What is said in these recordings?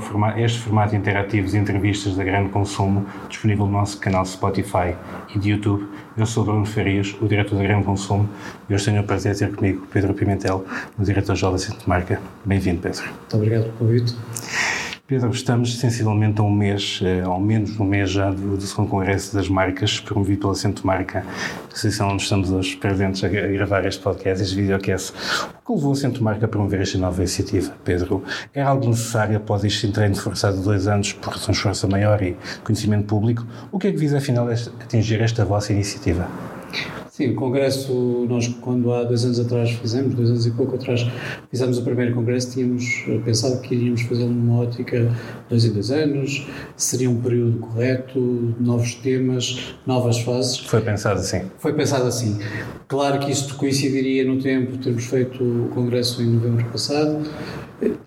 a este formato interativo de entrevistas da Grande Consumo, disponível no nosso canal Spotify e de YouTube. Eu sou Bruno Farias, o diretor da Grande Consumo, e hoje tenho o prazer de ter comigo Pedro Pimentel, o diretor-geral da Centro Marca. Bem-vindo, Pedro. Muito obrigado pelo convite. Pedro, estamos sensivelmente a um mês, eh, ao menos um mês já, do, do segundo Congresso das Marcas, promovido pela Centro Marca, associação onde estamos hoje presentes a, gravar este podcast, este videocast. O que levou a Centro Marca a promover esta nova iniciativa, Pedro? Era algo necessário após este treino forçado de dois anos por razões de força maior e conhecimento público? O que é que visa, afinal, atingir esta vossa iniciativa? Sim, o Congresso, nós quando há dois anos atrás fizemos, dois anos e pouco atrás, fizemos o primeiro Congresso, tínhamos pensado que iríamos fazê-lo numa ótica dois em dois anos, seria um período correto, novos temas, novas fases. Foi pensado assim? Foi pensado assim. Claro que isto coincidiria no tempo, termos feito o Congresso em novembro passado,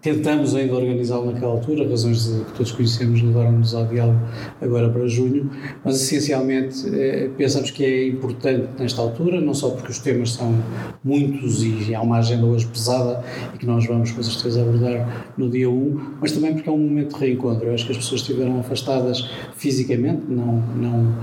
Tentamos ainda organizá-lo naquela altura, razões de, que todos conhecemos levaram-nos ao diálogo agora para junho, mas essencialmente eh, pensamos que é importante nesta altura, não só porque os temas são muitos e há uma agenda hoje pesada e que nós vamos com certeza abordar no dia 1, mas também porque é um momento de reencontro. Eu acho que as pessoas estiveram afastadas fisicamente, não, não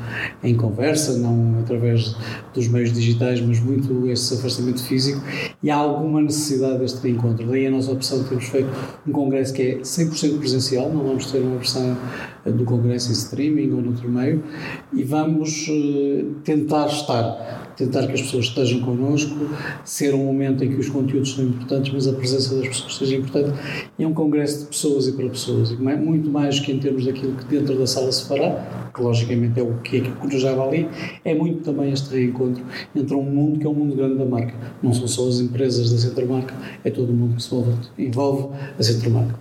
em conversa, não através dos meios digitais, mas muito esse afastamento físico e há alguma necessidade deste reencontro. Daí a nossa opção de temos feito um congresso que é 100% presencial, não vamos ter uma versão eh, do congresso em streaming ou noutro meio, e vamos uh, tentar estar, tentar que as pessoas estejam connosco, ser um momento em que os conteúdos são importantes, mas a presença das pessoas seja importante, e é um congresso de pessoas e para pessoas, e muito mais que em termos daquilo que dentro da sala se fará, que logicamente é o que é que vai ali, é muito também este reencontro entre um mundo que é um mundo grande da marca, não são só as empresas da Centro Marca, é todo o mundo que se envolve a Centro Marca.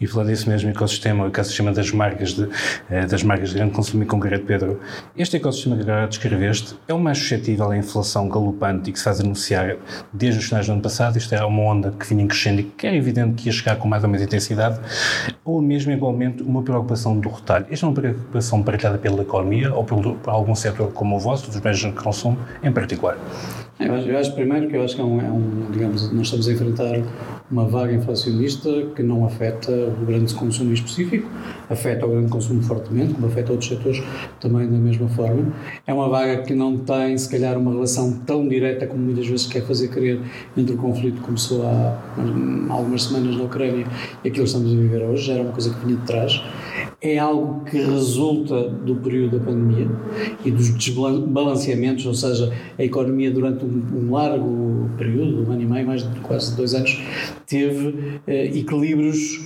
E falar desse mesmo ecossistema, o ecossistema das marcas de, eh, das marcas de grande consumo e concreto, Pedro, este ecossistema que agora descreveste é o mais suscetível à inflação galopante e que se faz anunciar desde os finais do ano passado, isto era uma onda que vinha crescendo e que era evidente que ia chegar com mais ou menos intensidade, ou mesmo igualmente uma preocupação do retalho. Esta é uma preocupação partilhada pela economia ou por, por algum setor como o vosso, dos bens de consumo em particular? Eu acho, eu acho, primeiro que eu acho que é um, é um, digamos, nós estamos a enfrentar uma vaga inflacionista que não afeta o grande consumo em específico, afeta o grande consumo fortemente, como afeta outros setores também da mesma forma. É uma vaga que não tem, se calhar, uma relação tão direta como muitas vezes quer fazer crer entre o conflito que começou há algumas semanas na Ucrânia e aquilo que estamos a viver hoje, era uma coisa que vinha de trás. É algo que resulta do período da pandemia e dos desbalanceamentos, ou seja, a economia durante um largo período, um ano e meio, mais de quase dois anos, teve eh, equilíbrios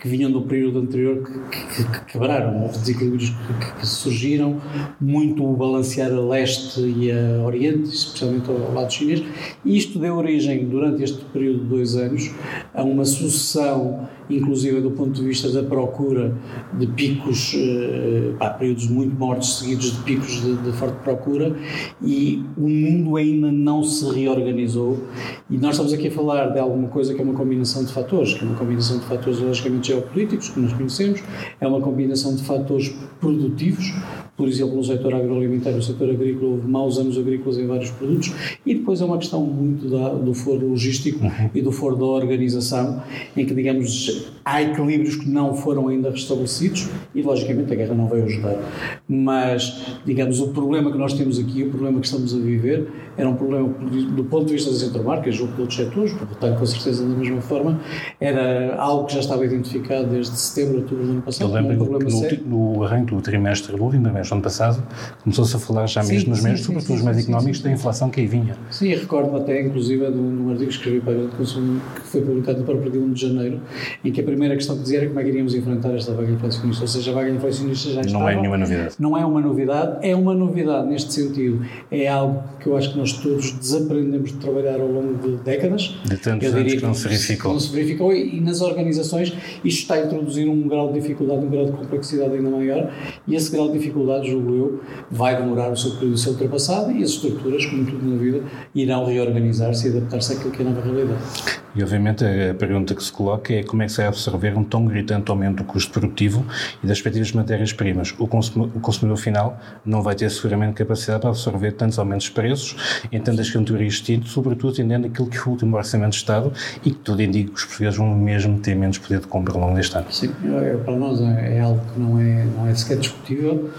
que vinham do período anterior que, que, que quebraram, houve desequilíbrios que, que, surgiram, muito o balancear a leste e a oriente, especialmente ao lado chinês, e isto deu origem, durante este período de dois anos, a uma sucessão inclusive do ponto de vista da procura de picos, eh, pá, períodos muito mortos seguidos de picos de, de, forte procura e o mundo ainda não se reorganizou e nós estamos aqui a falar de alguma coisa que é uma combinação de fatores, que é uma combinação de fatores logicamente geopolíticos, que nós conhecemos, é uma combinação de fatores produtivos, por exemplo, no setor agroalimentar, no setor agrícola, houve maus anos agrícolas em vários produtos, e depois é uma questão muito da, do foro logístico uhum. e do foro da organização, em que, digamos, há equilíbrios que não foram ainda restabelecidos, e logicamente a guerra não veio ajudar. Mas, digamos, o problema que nós temos aqui, o problema que estamos a viver, era um problema do ponto de vista das intermarcas, junto de outros setores, o retalho com certeza da mesma forma, era algo que já estava identificado desde setembro, outubro do ano passado. Eu lembro um que no, no arranque do trimestre do último trimestre do ano passado, começou-se a falar já sim, mesmo nos meios, sobretudo nos meios económicos, da inflação que aí vinha. Sim, recordo até, inclusive, de um artigo que escrevi para o Consumo, que foi publicado no próprio dia 1 de janeiro, em que a primeira questão que dizia era como é que iríamos enfrentar esta vaga inflacionista, ou seja, a vaga inflacionista já estava. Não é nenhuma novidade. Não é uma novidade, é uma novidade neste sentido. É algo que eu acho que nós todos desaprendemos de trabalhar ao longo de décadas. De tantos anos que não se verificou. Não se verificou e, e, nas organizações isto está a introduzir um grau de dificuldade, um grau de complexidade ainda maior e esse grau de dificuldade, julgo eu, vai demorar o seu período de ser ultrapassado e as estruturas, como tudo na vida, irão reorganizar-se e adaptar-se àquilo que é a nova realidade. E obviamente a pergunta que se coloca é como é que se vai absorver um tão gritante aumento do custo produtivo e das respectivas matérias-primas. O, consumidor, o consumidor final não vai ter seguramente capacidade para absorver tantos aumentos de preços em tantas categorias distintas, sobretudo entendendo aquilo que o último Orçamento de Estado e que tudo indica que os portugueses vão mesmo ter menos poder de compra ao longo deste ano. Sim, para nós é, é algo que não é, não é sequer discutível.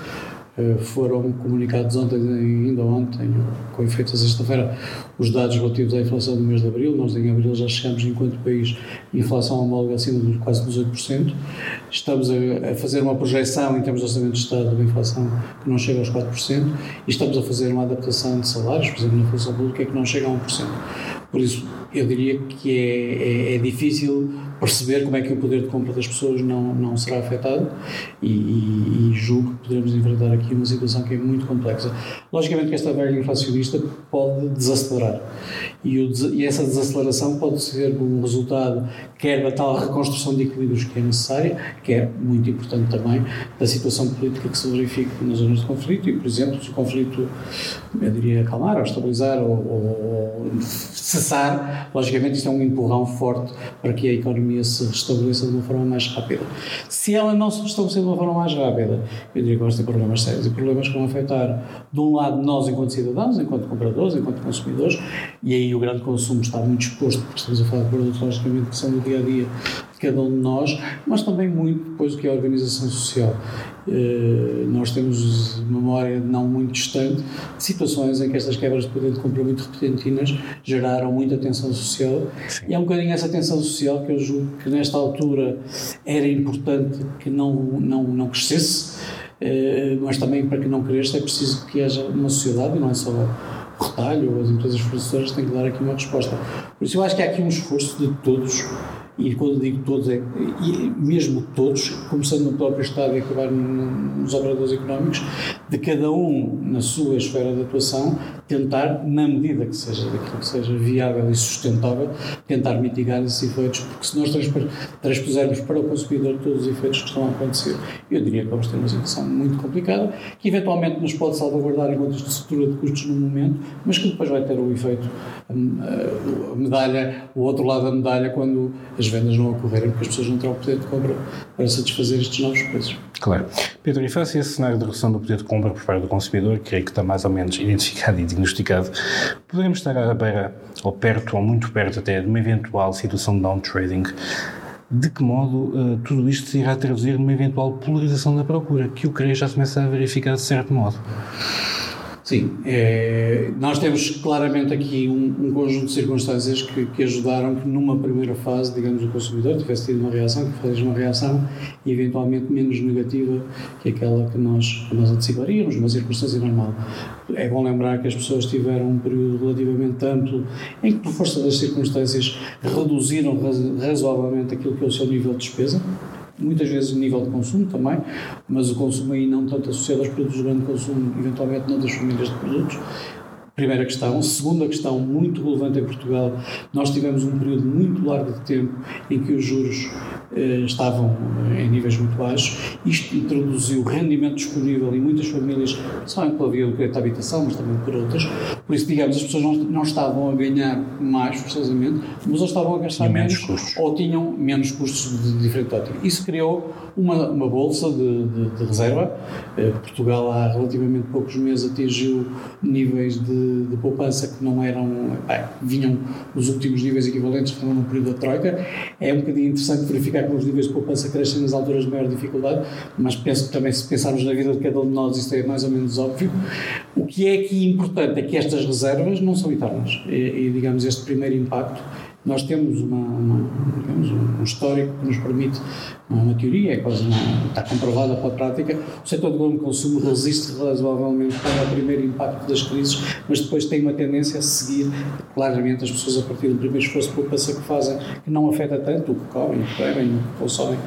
Eh, foram comunicados ontem, ainda ontem, com efeito sexta-feira, os dados relativos à inflação do mês de abril. Nós em abril já chegamos, enquanto país, inflação homóloga acima de quase 18%. Estamos a, a, fazer uma projeção em termos de orçamento de Estado de inflação que não chega aos 4%, e estamos a fazer uma adaptação de salários, por exemplo, na função pública, que não chega a 1%. Por isso, eu diria que é, é, é, difícil perceber como é que o poder de compra das pessoas não, não será afetado e, e, e, julgo que poderemos enfrentar aqui uma situação que é muito complexa. Logicamente que esta vaga inflacionista pode desacelerar e, o, e essa desaceleração pode ser um resultado quer da tal reconstrução de equilíbrios que é necessária, que é muito importante também, da situação política que se verifica nas zonas de conflito e, por exemplo, se o conflito, eu diria, acalmar ou estabilizar ou, ou cessar, logicamente isto é um empurrão forte para que a economia se restabeleça de uma forma mais rápida. Se ela não se restabelecer de uma forma mais rápida, eu diria que vamos ter problemas sérios e problemas que vão afetar, de um lado, nós enquanto cidadãos, enquanto compradores, enquanto consumidores, e aí o grande consumo está muito exposto, porque estamos a falar de produtos, logicamente, que são do dia a dia de cada um de nós, mas também muito depois do que é a organização social. Uh, nós temos memória não muito distante de situações em que estas quebras de poder de compra muito repentinas geraram muita tensão social Sim. e é um bocadinho essa tensão social que eu julgo que nesta altura era importante que não, não, não crescesse, mas também para que não cresça é preciso que haja uma sociedade, não é só o retalho ou as empresas fornecedoras têm que dar aqui uma resposta. Por isso eu acho que há aqui um esforço de todos e quando digo todos, é e mesmo todos, começando no próprio Estado e acabar nos operadores económicos, de cada um na sua esfera de atuação, tentar, na medida que seja que seja viável e sustentável, tentar mitigar esses efeitos, porque se nós transpusermos para o consumidor todos os efeitos que estão a acontecer, eu diria que vamos ter uma situação muito complicada, que eventualmente nos pode salvaguardar enquanto estrutura de custos no momento, mas que depois vai ter o efeito, a medalha, o outro lado da medalha, quando as vendas não ocorrerem, porque as pessoas não terão poder de compra para satisfazer estes novos preços. Claro. Pedro, e face a esse cenário de redução do poder de compra por parte do consumidor, creio que está mais ou menos identificado e diagnosticado, poderemos estar à beira, ou perto, ou muito perto até, de uma eventual situação de downtrading. De que modo uh, tudo isto se irá traduzir numa eventual polarização da procura, que eu creio já começa a verificar de certo modo? Sim, é, nós temos claramente aqui um, um conjunto de circunstâncias que, que, ajudaram que numa primeira fase, digamos, o consumidor tivesse tido uma reação, que fez uma reação eventualmente menos negativa que aquela que nós, que nós anteciparíamos, uma circunstância normal. É bom lembrar que as pessoas tiveram um período relativamente amplo em que, por força das circunstâncias, reduziram razoavelmente aquilo que é o seu nível de despesa, muitas vezes nível de consumo também, mas o consumo aí não tanto associado aos produtos de grande consumo, eventualmente noutras famílias de produtos. Primeira questão. Segunda questão, muito relevante em Portugal, nós tivemos um período muito largo de tempo em que os juros eh, estavam em níveis muito baixos. Isto introduziu rendimento disponível em muitas famílias, só pela via do crédito de habitação, mas também por outras. Por isso, digamos, as pessoas não, não estavam a ganhar mais, forçosamente, mas ou estavam a gastar menos, menos custos. ou tinham menos custos de, de diferente ótica. Isso criou uma, uma bolsa de, de, de reserva. Eh, Portugal, há relativamente poucos meses, atingiu níveis de, de poupança que não eram, bem, vinham os últimos níveis equivalentes, foram no período da Troika. É um bocadinho interessante verificar que os níveis de poupança crescem nas alturas de maior dificuldade, mas penso que também se pensarmos na vida de cada um de nós isso é mais ou menos óbvio. O que é aqui importante é que estas reservas não são eternas e, e digamos, este primeiro impacto nós temos uma, uma digamos, um histórico que nos permite, não é uma teoria, é quase uma, está comprovada pela prática, o setor do grande consumo resiste razoavelmente para o primeiro impacto das crises, mas depois tem uma tendência a seguir claramente as pessoas a partir do primeiro esforço de poupança que fazem, que não afeta tanto o que comem, o que bebem, o que consomem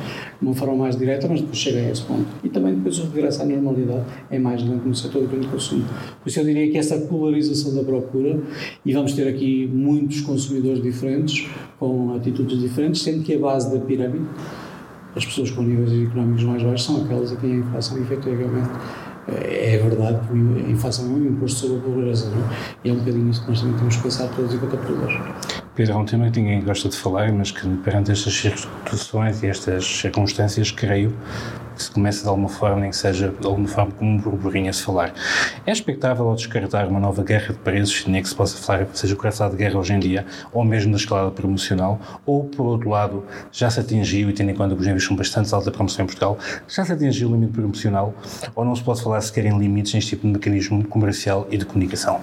de uma forma mais direta, mas depois chega a esse ponto. E também depois o regresso à normalidade é mais lento no setor do grande consumo. Por isso eu diria que essa polarização da procura, e vamos ter aqui muitos consumidores diferentes, com atitudes diferentes, sendo que a base da pirâmide, as pessoas com níveis económicos mais baixos são aquelas a quem a inflação efetivamente é verdade que a inflação é um imposto sobre a pobreza, não é? E é um bocadinho isso que nós também temos que pensar todos enquanto operadores. Pedro, é um tema que ninguém gosta de falar, mas que perante estas situações e estas circunstâncias, creio que se começa de alguma forma, nem que seja de alguma forma como um burburinho a se falar. É expectável ao descartar uma nova guerra de preços, nem que se possa falar seja coração de guerra hoje em dia, ou mesmo da escalada promocional, ou por outro lado, já se atingiu, e tendo em conta que os níveis são bastante altos da promoção em Portugal, já se atingiu o limite promocional, ou não se pode falar sequer em limites neste tipo de mecanismo comercial e de comunicação?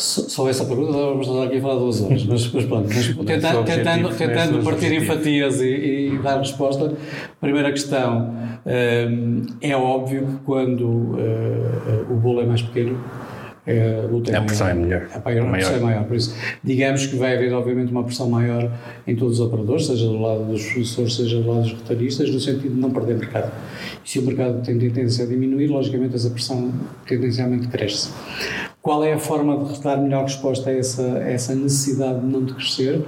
Só essa pergunta vamos estar aqui a falar duas horas, mas, mas pronto, mas tenta, tentando, tentando partir em fatias e, e, dar resposta. Primeira questão, um, é óbvio que quando uh, o bolo é mais pequeno, é, a, a pressão é melhor. A, a pressão é maior. Por isso, digamos que vai haver, obviamente, uma pressão maior em todos os operadores, seja do lado dos fornecedores, seja do lado dos retalhistas, no sentido de não perder mercado. E se o mercado tem tendência a diminuir, logicamente essa pressão tendencialmente cresce. Qual é a forma de dar melhor resposta a essa, a essa necessidade de não de crescer?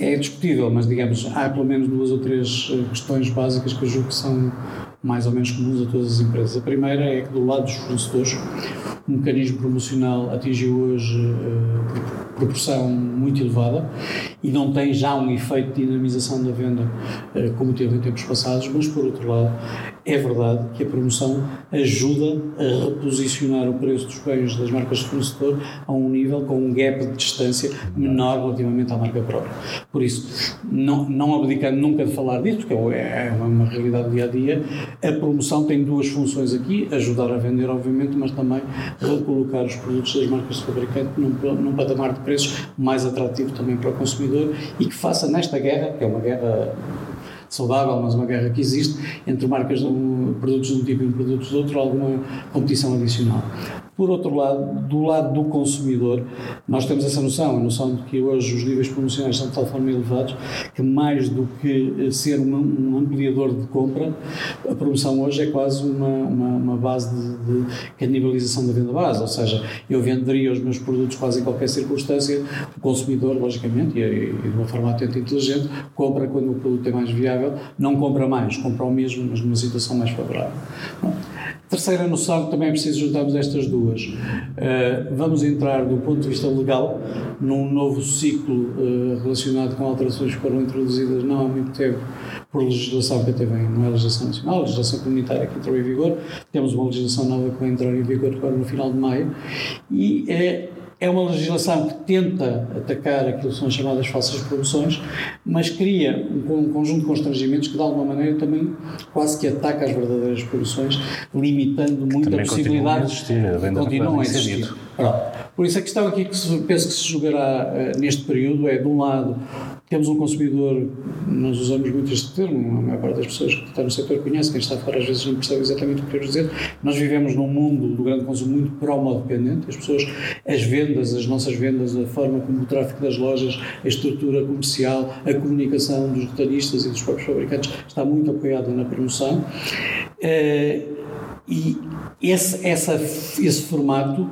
É discutível, mas digamos, há pelo menos duas ou três eh, questões básicas que eu julgo que são mais ou menos comuns a todas as empresas. A primeira é que do lado dos fornecedores, o mecanismo promocional atingiu hoje uh, proporção muito elevada e não tem já um efeito de dinamização da venda uh, como teve em tempos passados, mas por outro lado é verdade que a promoção ajuda a reposicionar o preço dos bens das marcas de fornecedor a um nível com um gap de distância menor relativamente à marca própria. Por isso, não, não abdicando nunca de falar disso, porque é, é uma realidade do dia a dia, a promoção tem duas funções aqui: ajudar a vender, obviamente, mas também recolocar os produtos das marcas de fabricante num, num patamar de preços mais atrativo também para o consumidor e que faça nesta guerra, que é uma guerra saudável, mas uma guerra que existe entre marcas um, produtos de um tipo e produtos de outro, alguma competição adicional. Por outro lado, do lado do consumidor, nós temos essa noção, a noção de que hoje os níveis promocionais são de tal forma elevados que mais do que eh, ser um, ampliador de compra, a promoção hoje é quase uma, uma, uma base de, de, canibalização da venda base, ou seja, eu venderia os meus produtos quase em qualquer circunstância, o consumidor, logicamente, e, e de uma forma atenta e inteligente, compra quando o produto é mais viável, não compra mais, compra o mesmo, mas numa situação mais favorável. Bom, Terceira noção que também é preciso juntarmos estas duas. Uh, vamos entrar, do ponto de vista legal, num novo ciclo uh, relacionado com alterações que foram introduzidas não há muito tempo por legislação que teve, não é legislação nacional, legislação comunitária que entrou em vigor. Temos uma legislação nova que vai entrar em vigor agora no final de maio. E é é uma legislação que tenta atacar aquilo que são chamadas falsas promoções, mas cria um, conjunto de constrangimentos que, de alguma maneira, também quase que ataca as verdadeiras promoções, limitando muito a possibilidade. Continua a existir, continuam a existir. Por isso, a questão aqui que se, penso que se jogará uh, neste período é, de um lado, temos um consumidor, nós usamos muito este termo, a maior parte das pessoas que estão no setor conhece, quem está fora às vezes não percebe exatamente o que queremos dizer. Nós vivemos num mundo do grande consumo muito promo-dependente, as pessoas, as vendas, as nossas vendas, a forma como o tráfego das lojas, a estrutura comercial, a comunicação dos detalhistas e dos próprios fabricantes está muito apoiada na promoção. Uh, e esse, essa, esse formato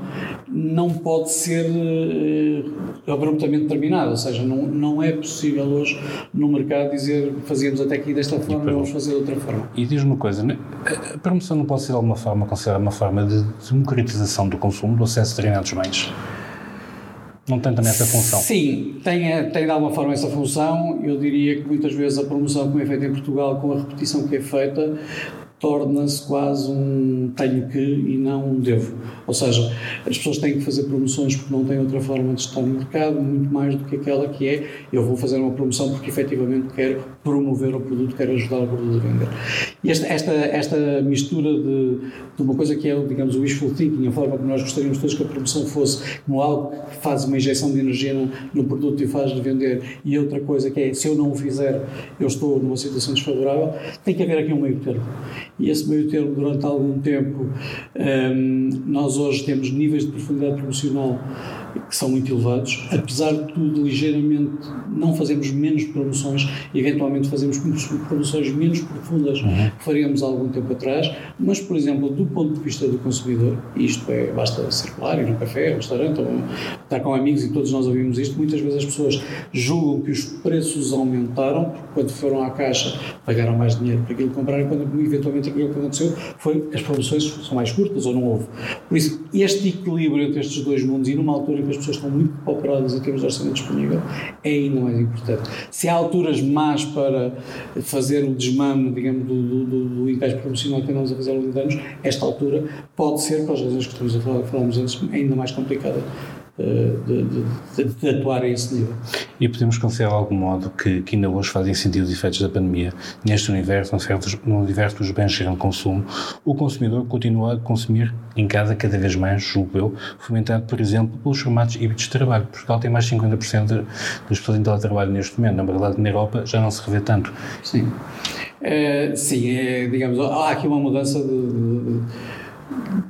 não pode ser uh, abruptamente terminado, ou seja, não, não é possível hoje no mercado dizer fazíamos até aqui desta forma e vamos fazer de outra forma. E diz-me uma coisa, né? a promoção não pode ser de alguma forma considerada uma forma de democratização do consumo, do acesso a determinados bens? Não tem também essa função? Sim, tem, tem de alguma forma essa função. Eu diria que muitas vezes a promoção, como é feita em Portugal, com a repetição que é feita, torna-se quase um tenho que e não um devo. Ou seja, as pessoas têm que fazer promoções porque não têm outra forma de estar no mercado, muito mais do que aquela que é eu vou fazer uma promoção porque efetivamente quero promover o produto, quero ajudar o produto a vender. E esta, esta, esta mistura de, de uma coisa que é, digamos, o wishful thinking, a forma como nós gostaríamos todos que a promoção fosse como algo que faz uma injeção de energia no, no produto e faz-lhe vender, e outra coisa que é, se eu não o fizer, eu estou numa situação desfavorável, tem que haver aqui um meio termo e esse meio termo durante algum tempo um, nós hoje temos níveis de profundidade promocional que são muito elevados, apesar de tudo, ligeiramente não fazemos menos promoções, eventualmente fazemos promoções menos profundas uhum. que faríamos há algum tempo atrás, mas, por exemplo, do ponto de vista do consumidor, isto é, basta circular, ir no café, no restaurante, ou estar com amigos e todos nós ouvimos isto, muitas vezes as pessoas julgam que os preços aumentaram, porque quando foram à caixa pagaram mais dinheiro para aquilo que compraram, quando eventualmente aquilo que aconteceu foi as promoções são mais curtas ou não houve. Por isso, este equilíbrio entre estes dois mundos e numa altura que as pessoas estão muito pauperadas em termos de orçamento disponível é ainda mais importante. Se há alturas más para fazer o desmame, digamos, do, do, do encaixe promocional que andamos a fazer ao longo de anos, esta altura pode ser, por as razões que estamos a falar, falámos antes, ainda mais complicada de, de, de, atuar a esse nível. E podemos considerar de algum modo que, que ainda hoje fazem sentido os efeitos da pandemia neste universo, no universo dos bens de consumo, o consumidor continua a consumir em casa cada vez mais, julgo eu, fomentado, por exemplo, pelos formatos híbridos de trabalho. Portugal tem mais de 50% das pessoas em teletrabalho neste momento, na verdade na Europa já não se revê tanto. Sim. É, sim, é, digamos, há aqui uma mudança de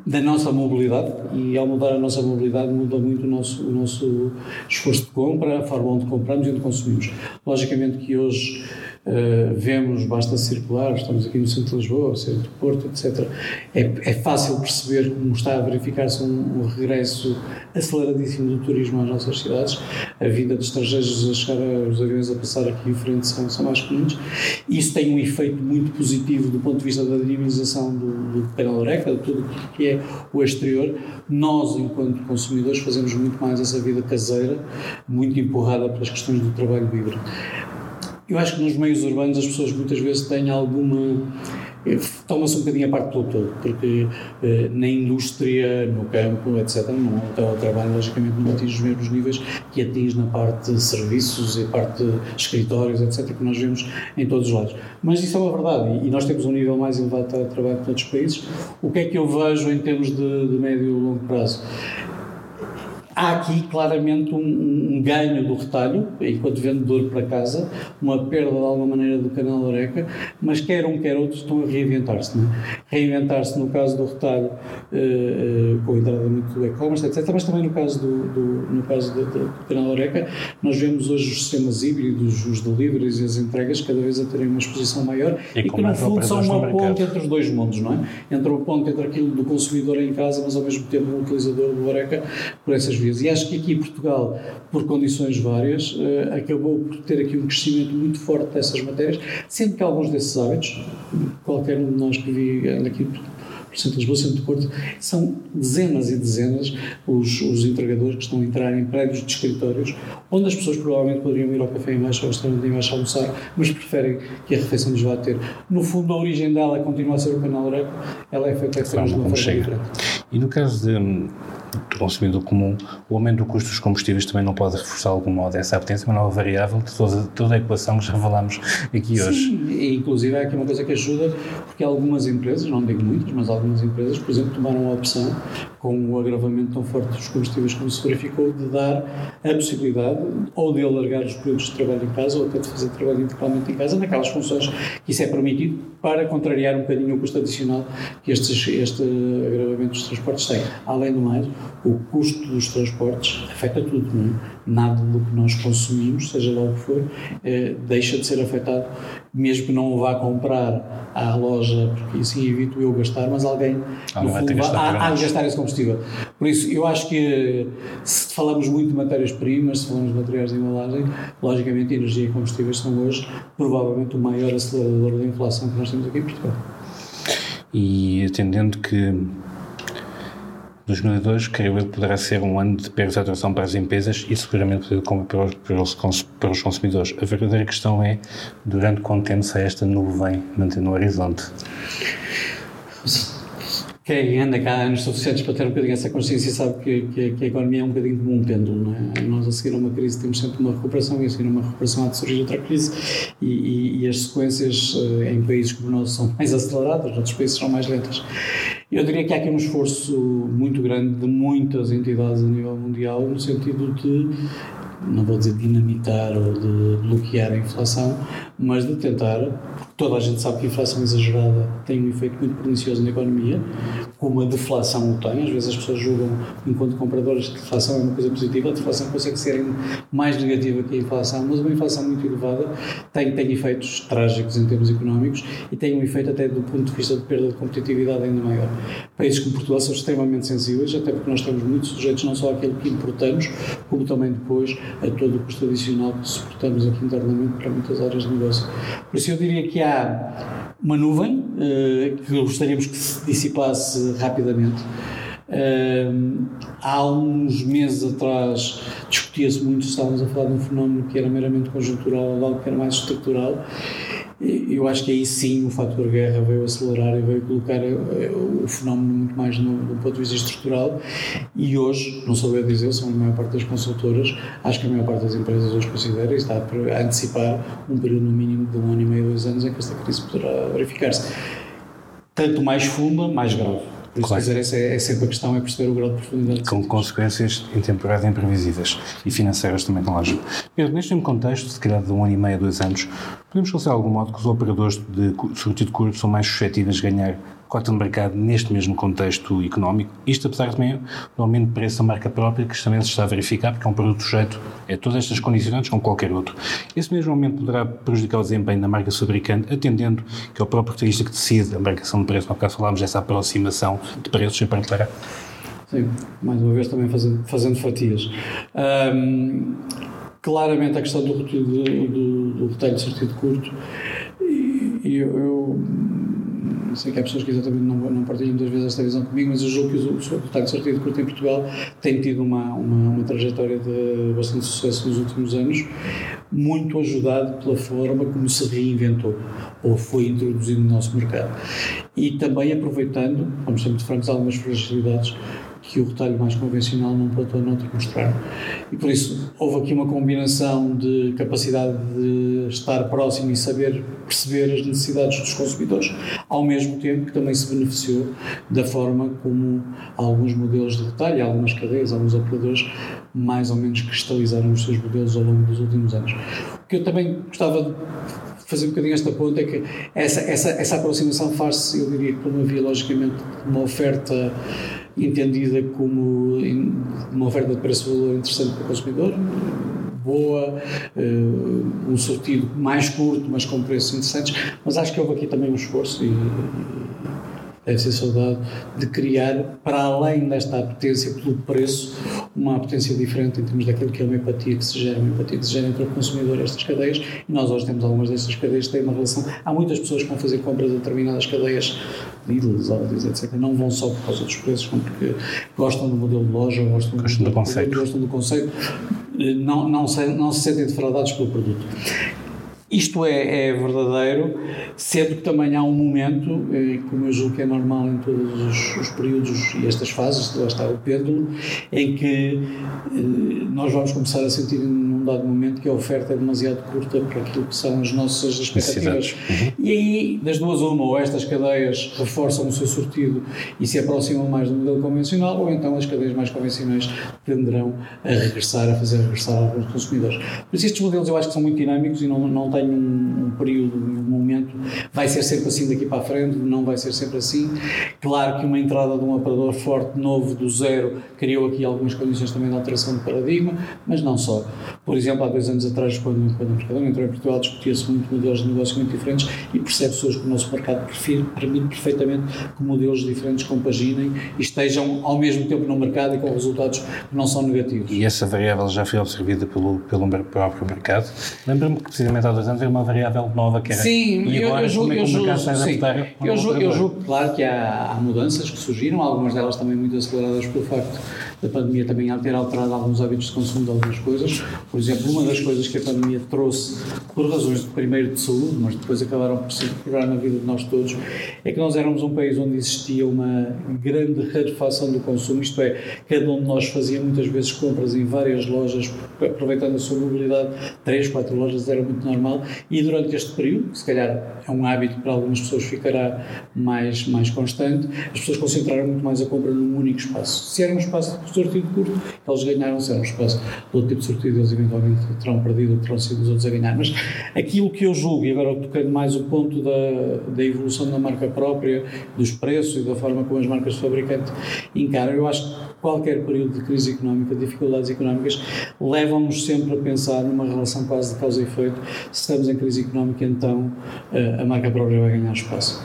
da nossa mobilidade e ao mudar a nossa mobilidade muda muito o nosso, o nosso esforço de compra, a forma onde compramos e onde consumimos. Logicamente que hoje uh, vemos, basta circular, estamos aqui no centro de Lisboa, centro de Porto, etc. É, é fácil perceber como está a verificar-se um, um, regresso aceleradíssimo do turismo às nossas cidades. A vida de estrangeiros a chegar, os aviões a passar aqui em frente são, são mais comuns. Isso tem um efeito muito positivo do ponto de vista da dinamização do, do Penaloreca, de tudo que é o exterior. Nós, enquanto consumidores, fazemos muito mais essa vida caseira, muito empurrada pelas questões do trabalho livre. Eu acho que nos meios urbanos as pessoas muitas vezes têm alguma. Eh, toma-se um bocadinho a parte do todo, porque eh, na indústria, no campo, etc., não, o trabalho logicamente não atinge os mesmos níveis que atinge na parte de serviços e parte de escritórios, etc., que nós vemos em todos os lados. Mas isso é uma verdade e, nós temos um nível mais elevado de trabalho que outros países. O que é que eu vejo em termos de, de médio e longo prazo? Há aqui claramente um, um, ganho do retalho, enquanto vendedor para casa, uma perda de alguma maneira do canal Oreca, mas quer um, quer outro estão a reinventar-se. É? Reinventar-se no caso do retalho, uh, uh, com a entrada muito do e-commerce, etc., mas também no caso do, do no caso do, do, do canal Oreca, nós vemos hoje os sistemas híbridos, os deliveries e as entregas cada vez a terem uma exposição maior e, e que no fundo são uma ponte entre os dois mundos, não é? Entre o ponto entre aquilo do consumidor em casa, mas ao mesmo tempo o utilizador do Oreca por essas vias e acho que aqui Portugal, por condições várias, uh, acabou por ter aqui um crescimento muito forte dessas matérias, sendo que alguns desses hábitos, qualquer um de nós que vi aqui por centro de Lisboa, centro de Porto, são dezenas e dezenas os, os entregadores que estão a entrar em prédios de escritórios, onde as pessoas provavelmente poderiam ir ao café em baixo ou ao restaurante em baixo almoçar, mas preferem que a refeição lhes vá ter. No fundo, a origem dela continua a ser o canal Oreco, ela é feita de uma forma diferente. E no caso de do consumidor comum, o aumento do custo dos combustíveis também não pode reforçar de algum modo essa apetência, uma nova variável de toda, toda a equação que já falámos aqui hoje. Sim, inclusive é aqui uma coisa que ajuda, porque algumas empresas, não digo muitas, mas algumas empresas, por exemplo, tomaram a opção, com o agravamento tão forte dos combustíveis como se verificou, de dar a possibilidade ou de alargar os períodos de trabalho em casa ou até de fazer trabalho integralmente em casa, naquelas funções que isso é permitido, para contrariar um bocadinho o custo adicional que estes, este agravamento dos transportes tem. Além do mais, o custo dos transportes afeta tudo, não é? Nada do que nós consumimos, seja lá o que for, eh, deixa de ser afetado, mesmo que não o vá comprar à loja, porque assim evito eu gastar, mas alguém ah, no fundo, há, há de gastar esse combustível. Por isso, eu acho que se falamos muito de matérias-primas, se falamos de materiais de embalagem, logicamente energia e combustíveis são hoje provavelmente o maior acelerador da inflação que nós temos aqui em Portugal. E atendendo que 2002, creio eu, poderá ser um ano de perda de atração para as empresas e seguramente para os, para, os, consumidores. A verdadeira questão é durante quanto tempo se esta nuvem manter no horizonte? Quem anda cá anos suficientes para ter um bocadinho essa consciência sabe que, que, que, a economia é um bocadinho como um pêndulo, não é? Nós a seguir a uma crise temos sempre uma recuperação e a seguir a uma recuperação há de surgir outra crise e, e, e as sequências eh, em países como o nosso são mais aceleradas, outros países são mais lentas. Eu diria que há aqui um esforço muito grande de muitas entidades a nível mundial no sentido de não vou dizer dinamitar ou de bloquear a inflação, mas de tentar, porque toda a gente sabe que a inflação exagerada tem um efeito muito pernicioso na economia, como a deflação o tem. Às vezes as pessoas julgam, enquanto compradores, que a deflação é uma coisa positiva, a deflação consegue ser mais negativa que a inflação, mas uma inflação muito elevada tem, tem efeitos trágicos em termos económicos e tem um efeito até do ponto de vista de perda de competitividade ainda maior. Países como Portugal são extremamente sensíveis, até porque nós estamos muito sujeitos não só àquilo que importamos, como também depois a todo o custo adicional que suportamos aqui internamente para muitas áreas de negócio. Por isso eu diria que há uma nuvem eh, que gostaríamos que se dissipasse rapidamente. Uh, há uns meses atrás discutia-se muito, estávamos a falar de um fenómeno que era meramente conjuntural algo que era mais estrutural. Eu acho que aí sim o fator guerra veio acelerar e veio colocar eh, o fenómeno muito mais no, do ponto de vista estrutural. E hoje, não sou eu a dizer, são a maior parte das consultoras, acho que a maior parte das empresas hoje considera e está a antecipar um período no mínimo de um ano e meio, dois anos em que esta crise poderá verificar-se. Tanto mais funda, mais grave. Por isso, claro. dizer, essa é, é, sempre a questão, é perceber o grau de profundidade. Com consequências intemporais e imprevisíveis e financeiras também tão largas. Pedro, neste mesmo contexto, se calhar de um ano e meio, dois anos, podemos considerar de algum modo que os operadores de sortido curto são mais suscetíveis de ganhar cota de mercado neste mesmo contexto económico. Isto, apesar também do aumento de preço da marca própria, que também se está a verificar, porque é um produto sujeito a todas estas condicionantes, como qualquer outro. Esse mesmo aumento poderá prejudicar o desempenho da marca fabricante, atendendo que é o próprio artista que decide a marcação de preço. No caso, falámos dessa aproximação de preços, em particular. Sim, mais uma vez também fazendo, fazendo fatias. Um, claramente a questão do, do, do, do retalho de sentido curto, e eu, eu sei que há pessoas que exatamente não, não partilham muitas vezes esta visão comigo, mas eu julgo que o, o de sorteio de curto em Portugal tem tido uma, uma, uma, trajetória de bastante sucesso nos últimos anos, muito ajudado pela forma como se reinventou ou foi introduzido no nosso mercado. E também aproveitando, vamos ser muito francos, algumas fragilidades que o retalho mais convencional não pode não te mostrar. E por isso houve aqui uma combinação de capacidade de estar próximo e saber perceber as necessidades dos consumidores, ao mesmo tempo que também se beneficiou da forma como alguns modelos de retalho, algumas cadeias, alguns operadores mais ou menos cristalizaram os seus modelos ao longo dos últimos anos. O que eu também gostava de fazer um bocadinho esta ponta é que essa, essa, essa aproximação faz-se, eu diria, por uma via logicamente uma oferta entendida como uma oferta de preço-valor interessante para o consumidor, boa, uh, um sortido mais curto, mas com preços interessantes, mas acho que houve aqui também um esforço e, deve ser saudade de criar, para além desta apetência pelo preço, uma apetência diferente em termos daquilo que é uma empatia que se gera, uma empatia que se gera entre o consumidor e estas cadeias, e nós hoje temos algumas destas cadeias que têm uma relação. Há muitas pessoas que vão fazer compras a determinadas cadeias, Aldi's, etc. Não vão só por causa dos preços, vão porque gostam do modelo de loja, gostam, gostam do, do, conceito. gostam do conceito, não, não, se, não se sentem defraudados pelo produto. Isto é, é, verdadeiro, sendo que também há um momento, eh, como eu julgo que é normal em todos os, os períodos e estas fases, lá está o pêndulo, em que eh, nós vamos começar a sentir dado momento que a oferta é demasiado curta para aquilo que são as nossas expectativas. Uhum. E aí, das duas, uma, ou estas cadeias reforçam o seu sortido e se aproximam mais do modelo convencional, ou então as cadeias mais convencionais tenderão a regressar, a fazer regressar alguns consumidores. Isso, estes modelos eu acho que são muito dinâmicos e não, não tem um, um período, vai ser sempre assim daqui para a frente, não vai ser sempre assim. Claro que uma entrada de um operador forte, novo, do zero, criou aqui algumas condições também de alteração de paradigma, mas não só. Por exemplo, há dois anos atrás, quando, quando o Mercadona entrou em Portugal, discutia-se muito modelos de negócio muito diferentes e percebe-se hoje que o nosso mercado permite perfeitamente que modelos diferentes compaginem e estejam ao mesmo tempo no mercado e com resultados que não são negativos. E essa variável já foi observada pelo, pelo próprio mercado. Lembro-me que precisamente há dois anos havia uma variável nova que era. Sim, e agora, eu, julgo, como é que o mercado está a adaptar? Eu, julgo, eu julgo, claro, que há, há mudanças que surgiram, algumas delas também muito aceleradas pelo facto da pandemia também ter alterado alguns hábitos de consumo de algumas coisas. Por exemplo, uma das coisas que a pandemia trouxe, por razões de primeiro de saúde, mas depois acabaram por se incorporar na vida de nós todos, é que nós éramos um país onde existia uma grande rarefação do consumo, isto é, cada um de nós fazia muitas vezes compras em várias lojas, aproveitando a sua mobilidade, três, quatro lojas era muito normal, e durante este período, que se calhar é um hábito para algumas pessoas ficará mais, mais constante, as pessoas concentraram muito mais a compra num único espaço. Se era um espaço sortido curto, eles ganharam, se era um espaço de outro tipo de sortido, eles eventualmente terão perdido, terão sido os outros a ganhar. Mas aquilo que eu julgo, e agora tocando mais o ponto da, da evolução da marca própria, dos preços e da forma como as marcas de fabricante encaram, eu acho que qualquer período de crise económica, de dificuldades económicas, levam-nos sempre a pensar numa relação quase de causa e efeito. Se estamos em crise económica, então eh, a marca própria vai ganhar espaço.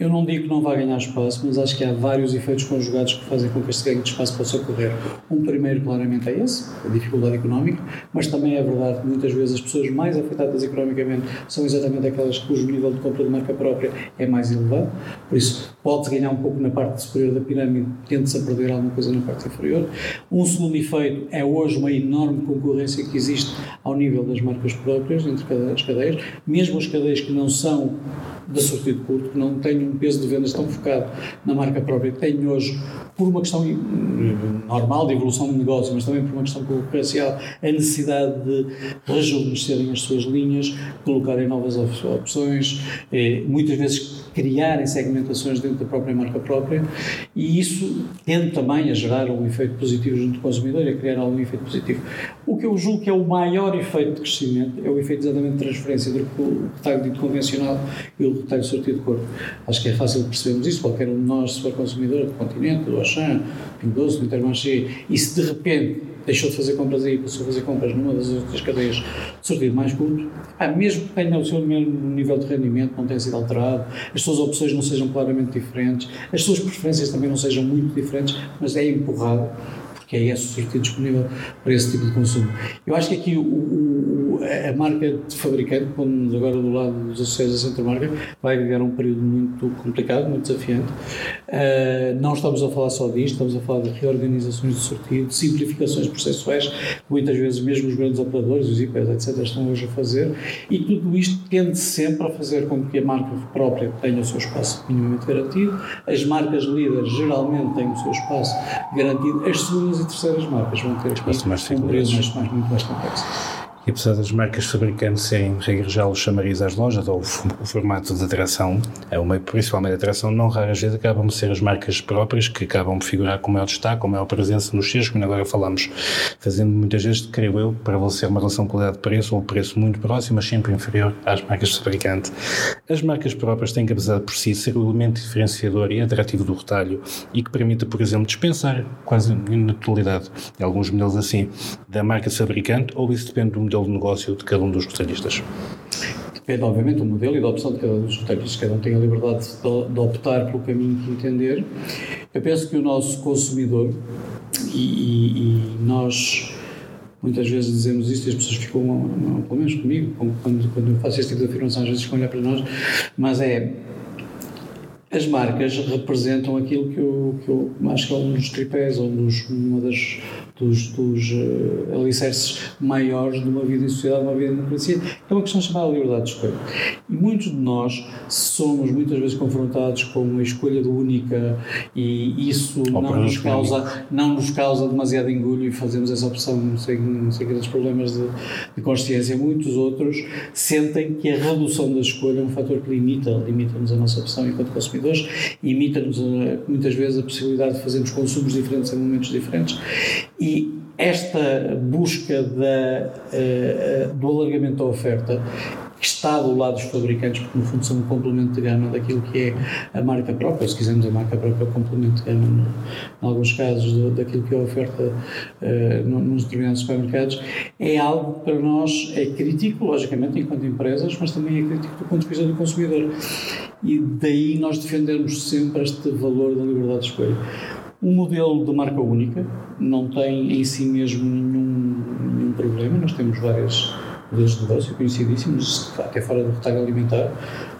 Eu não digo que não vai ganhar espaço, mas acho que há vários efeitos conjugados que fazem com que este ganho de espaço possa ocorrer. Um primeiro, claramente, é esse, a dificuldade económica, mas também é verdade que muitas vezes as pessoas mais afetadas economicamente são exatamente aquelas cujo nível de compra de marca própria é mais elevado, por isso pode-se ganhar um pouco na parte superior da pirâmide, tende-se a perder alguma coisa na parte inferior. Um segundo efeito é hoje uma enorme concorrência que existe ao nível das marcas próprias, entre as cadeias, mesmo as cadeias que não são de sortido curto, que não têm um peso de vendas tão focado na marca própria, têm hoje, por uma questão normal de evolução de negócio, mas também por uma questão concorrencial, a necessidade de rejuvenescerem as suas linhas, colocarem novas opções, eh, muitas vezes criarem segmentações dentro da própria marca própria e isso tende também a gerar um efeito positivo junto do consumidor e a criar algum efeito positivo. O que eu julgo que é o maior efeito de crescimento é o efeito exatamente de transferência do retalho dito convencional e o retalho sortido de corpo. Acho que é fácil percebermos isso, qualquer um de nós, se for consumidor do Continente, do Auchan, Pingo Doce, do Intermarché, e se de repente deixou de fazer compras aí, passou a fazer compras numa das outras cadeias. De sortido mais curto, ah, mesmo que tenha o seu mesmo nível de rendimento, não tenha sido alterado, as suas opções não sejam claramente diferentes, as suas preferências também não sejam muito diferentes, mas é empurrado porque é esse sortido disponível para esse tipo de consumo. Eu acho que aqui o, o, a marca de fabricante, quando agora do lado dos associados da Centro Marca, vai viver um período muito complicado, muito desafiante. Uh, não estamos a falar só disto, estamos a falar de reorganizações de sortido, de simplificações processuais, muitas vezes mesmo os grandes operadores, os IPs, etc., estão hoje a fazer, e tudo isto tende sempre a fazer com que a marca própria tenha o seu espaço minimamente garantido, as marcas líderes geralmente têm o seu espaço garantido, as segundas e terceiras marcas vão ter espaço mais mais, mais, muito mais complexo. E apesar das marcas fabricantes serem, regra geral, chamariz às lojas, ou o, formato de atração, é uma, principalmente a atração, não raras vezes acabam de ser as marcas próprias que acabam de figurar com maior destaque, com maior presença nos cheiros, como agora falamos, fazendo muitas vezes, creio eu, para você uma relação qualidade-preço, ou preço muito próximo, mas sempre inferior às marcas de fabricante. As marcas próprias têm que, apesar por si, ser o elemento diferenciador e atrativo do retalho e que permita, por exemplo, dispensar quase na totalidade, alguns modelos assim, da marca de fabricante, ou isso depende do modelo de negócio de cada um dos retalhistas? Depende, obviamente, do modelo e da opção de cada um dos retalhistas. Cada um tem a liberdade de, de, optar pelo caminho que entender. Eu penso que o nosso consumidor, e, e, e nós muitas vezes dizemos isto e as pessoas ficam, pelo menos comigo, quando, quando eu faço este tipo de afirmação, às vezes ficam a olhar para nós, mas é as marcas representam aquilo que eu, que eu acho que é um dos tripés, ou um dos, uma das dos, dos uh, alicerces maiores de uma vida em sociedade, de uma vida em democracia, é uma questão chamada liberdade de escolha. E muitos de nós somos muitas vezes confrontados com uma escolha única e isso não nos, causa, não nos causa demasiado engulho e fazemos essa opção sem, sem grandes problemas de, de consciência. Muitos outros sentem que a redução da escolha é um fator que limita, limita-nos a nossa opção enquanto consumidores, limita-nos muitas vezes a possibilidade de fazermos consumos diferentes em momentos diferentes e e esta busca da, uh, do alargamento da oferta está do lado dos fabricantes, porque no fundo são um complemento de gama daquilo que é a marca própria, se quisermos a marca própria, é complemento de gama, no, em alguns casos, daquilo que é a oferta uh, nos determinados supermercados, é algo que para nós é crítico, logicamente, enquanto empresas, mas também é crítico do ponto de vista do consumidor. E daí nós defendemos sempre este valor da liberdade de escolha. Um modelo de marca única não tem em si mesmo nenhum, nenhum problema. Nós temos vários modelos de negócio conhecidíssimos, até fora do retalho alimentar,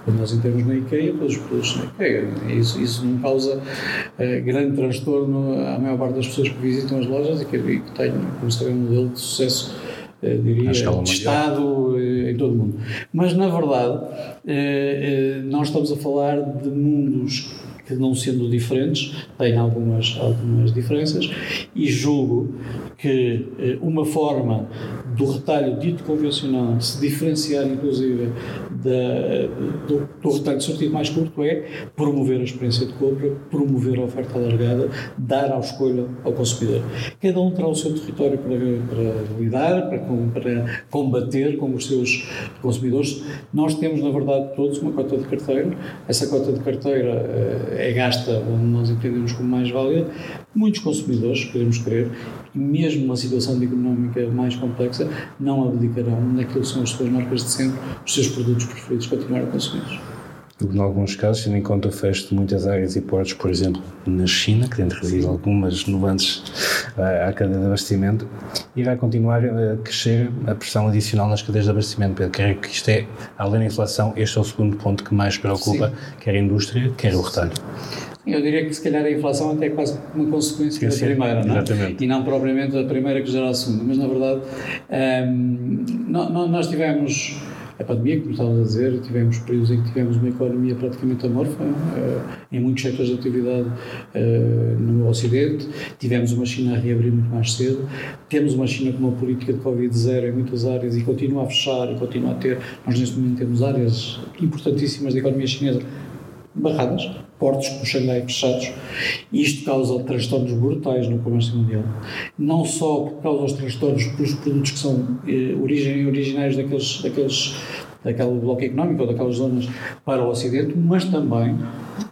quando nós entramos na IKEA, todos os produtos na IKEA. Isso, isso não causa uh, grande transtorno à maior parte das pessoas que visitam as lojas e que, e que têm, como sabem, um modelo de sucesso Uh, diria, testado uh, em todo o mundo. Mas, na verdade, uh, nós estamos a falar de mundos que não sendo diferentes, têm algumas, algumas diferenças e julgo que eh, uma forma do retalho dito convencional se diferenciar inclusive da, do, do retalho sortido mais curto é promover a experiência de compra, promover a oferta alargada, dar a escolha ao consumidor. Cada um terá o seu território para, para lidar, para, para combater com os seus consumidores. Nós temos, na verdade, todos uma cota de carteira. Essa cota de carteira uh, é gasta onde nós entendemos como mais válida. Muitos consumidores, podemos crer, e mesmo uma situação económica mais complexa, não abdicarão naquilo que são as suas marcas de sempre, os seus produtos preferidos, continuar a consumir em alguns casos, tendo em conta o fecho de muitas áreas e portos, por exemplo, na China, que tem trazido algumas nuances à cadeia de abastecimento, irá continuar a crescer a pressão adicional nas cadeias de abastecimento. Pedro, creio que isto é, além da inflação, este é o segundo ponto que mais preocupa, Sim. quer a indústria, quer o retalho. Eu diria que se calhar a inflação até é quase uma consequência da primeira, não é? E não propriamente a primeira que gera a segunda. Mas na verdade, ehm, nós tivemos a pandemia, como estava a dizer, tivemos períodos em que tivemos uma economia praticamente amorfa, uh, em muitos setores de atividade uh, no Ocidente, tivemos uma China a reabrir muito mais cedo, temos uma China com uma política de Covid zero em muitas áreas e continua a fechar e continua a ter, nós neste momento temos áreas importantíssimas da economia chinesa barradas, portos como Xangai fechados, e isto causa transtornos brutais no comércio mundial. Não só por causa dos transtornos pelos produtos que são eh, origem, originários daqueles, daqueles daquele bloco económico ou daquelas zonas para o Ocidente, mas também,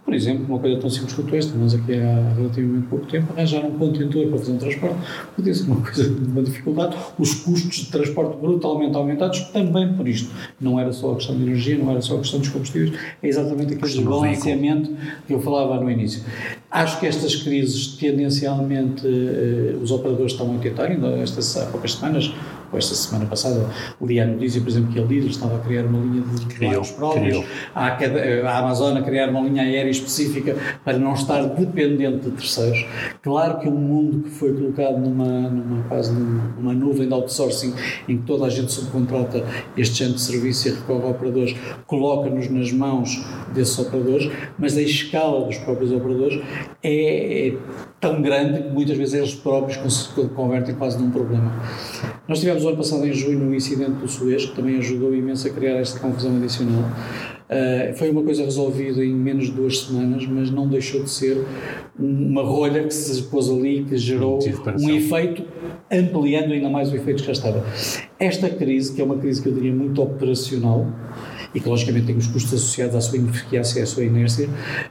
por exemplo, uma coisa tão simples quanto esta, nós aqui há relativamente pouco tempo arranjar um contentor para fazer um transporte podia ser uma coisa de uma dificuldade, os custos de transporte brutalmente aumentados também por isto. Não era só a questão de energia, não era só a questão dos combustíveis, é exatamente aquele desbalanceamento que eu falava no início. Acho que estas crises, tendencialmente, eh, os operadores estão a tentar, ainda estas há poucas semanas, esta semana passada, li a notícia, por exemplo, que a Lidl estava a criar uma linha de criou, próprios, a, a Amazon a criar uma linha aérea específica para não estar dependente de terceiros. Claro que é um mundo que foi colocado numa, numa quase numa nuvem de outsourcing em que toda a gente subcontrata este centro de serviço e recorre a operadores, coloca-nos nas mãos desses operadores, mas a escala dos próprios operadores é, é tão grande que muitas vezes eles próprios convertem quase num problema. Nós tivemos ano passado em junho um incidente do Suez que também ajudou imenso a criar esta confusão adicional. Uh, foi uma coisa resolvida em menos de duas semanas, mas não deixou de ser uma rolha que se pôs ali que gerou um efeito, ampliando ainda mais o efeito que já estava. Esta crise, que é uma crise que eu diria muito operacional, e que logicamente tem os custos associados à sua ineficácia e à sua inércia,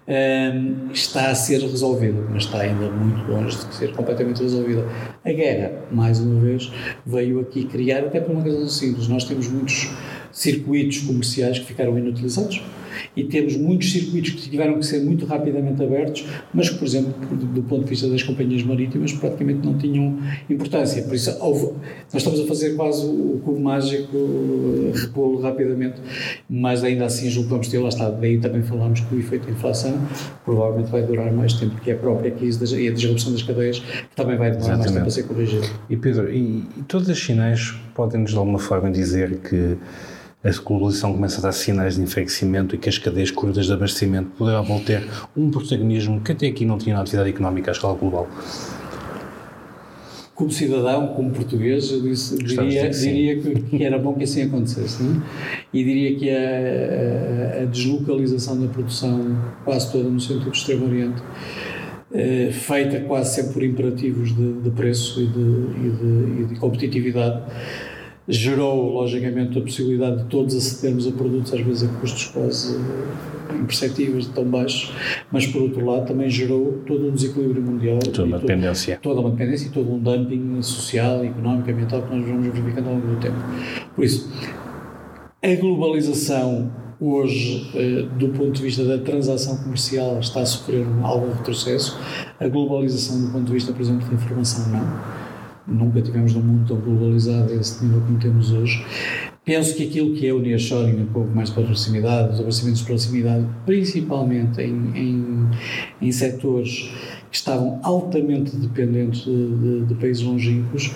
um, está a ser resolvida, mas está ainda muito longe de ser completamente resolvida. A guerra, mais uma vez, veio aqui criar, até por uma razão simples, nós temos muitos circuitos comerciais que ficaram inutilizados e temos muitos circuitos que tiveram que ser muito rapidamente abertos, mas que, por exemplo, do ponto de vista das companhias marítimas, praticamente não tinham importância. Por isso, houve, nós estamos a fazer quase o cubo mágico, repô-lo rapidamente, mas ainda assim julgo que vamos ter, lá está, daí também falamos que o efeito de inflação provavelmente vai durar mais tempo, que é a própria crise das, e a disrupção das cadeias, que também vai demorar Exatamente. mais tempo a ser corrigida. E Pedro, e, e todos os sinais podem-nos de alguma forma dizer que a globalização começa a dar sinais de enfraquecimento e que as cadeias curtas de abastecimento poderão ter um protagonismo que até aqui não tinha na atividade económica à escala global? Como cidadão, como português, eu disse, diria, diria que, que, era bom que assim acontecesse. Não? É? E diria que a, a, a, deslocalização da produção, quase toda no centro do Extremo Oriente, eh, feita quase sempre por imperativos de, de preço e de, e de, e de competitividade, gerou, logicamente, a possibilidade de todos acedermos a produtos, às vezes a custos quase imperceptíveis, tão baixos, mas, por outro lado, também gerou todo um desequilíbrio mundial. Toda uma dependência. Toda uma dependência e todo um dumping social, económico, ambiental que nós vamos verificando ao longo do tempo. Por isso, a globalização hoje, eh, do ponto de vista da transação comercial, está a sofrer algum retrocesso. A globalização, do ponto de vista, por exemplo, da informação, não nunca tivemos num mundo tão globalizado a esse nível como temos hoje. Penso que aquilo que é o nearshoring, um pouco mais para proximidade, os abastecimentos de proximidade, principalmente em, em, em setores que estavam altamente dependentes de, de, de países longínquos,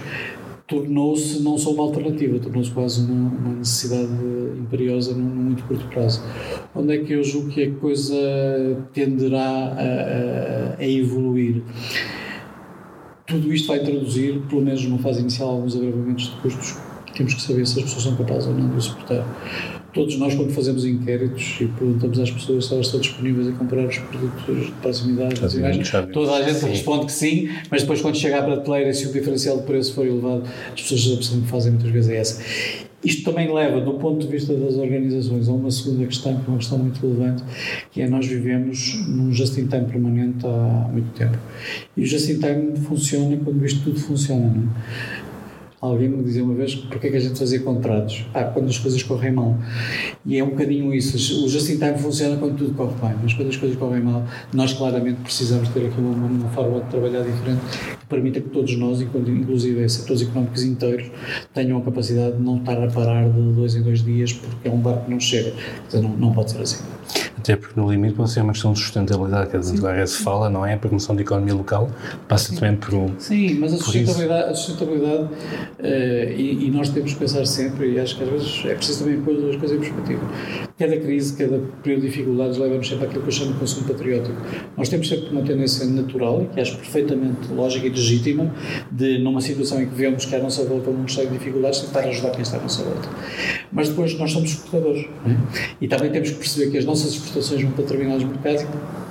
tornou-se não só uma alternativa, tornou-se quase uma, uma, necessidade imperiosa num, num, muito curto prazo. Onde é que eu julgo que a coisa tenderá a, a, a evoluir? Tudo isto vai introduzir, pelo menos numa fase inicial, alguns agravamentos de custos. Temos que saber se as pessoas são capazes ou não de o suportar. Todos nós, quando fazemos inquéritos e perguntamos às pessoas se elas estão disponíveis a comprar os produtos de proximidade, toda a gente sim. responde que sim, mas depois, quando chega à prateleira, se o diferencial de preço for elevado, as pessoas a opção que fazem muitas vezes é essa. Isto também leva, do ponto de vista das organizações, a uma segunda questão, que é uma questão muito relevante, que é nós vivemos num just-in-time permanente há muito tempo. E o just-in-time funciona quando isto tudo funciona, não é? Alguém me dizia uma vez porque é que a gente fazia contratos? Ah, quando as coisas correm mal. E é um bocadinho isso. O just in time funciona quando tudo corre bem, mas quando as coisas correm mal, nós claramente precisamos ter aqui uma, uma forma de trabalhar diferente que permita que todos nós, inclusive setores económicos inteiros, tenham a capacidade de não estar a parar de dois em dois dias porque é um barco que não chega. Então não, não pode ser assim. Até porque no limite pode ser uma questão de sustentabilidade, que agora se fala, não é? A promoção da economia local passa Sim. também por um. Sim, mas a sustentabilidade, a sustentabilidade uh, e, e, nós temos que pensar sempre, e acho que às vezes é preciso também pôr as coisas em perspectiva. Cada crise, cada período de dificuldades, leva-nos sempre àquilo que eu chamo de consumo patriótico. Nós temos sempre uma tendência natural, que acho perfeitamente lógica e legítima, de numa situação em que vemos que a nossa volta o mundo está em dificuldades, tentar ajudar quem está à nossa volta. Mas depois nós somos exportadores. É? E também temos que perceber que as nossas exportações vão para determinados mercados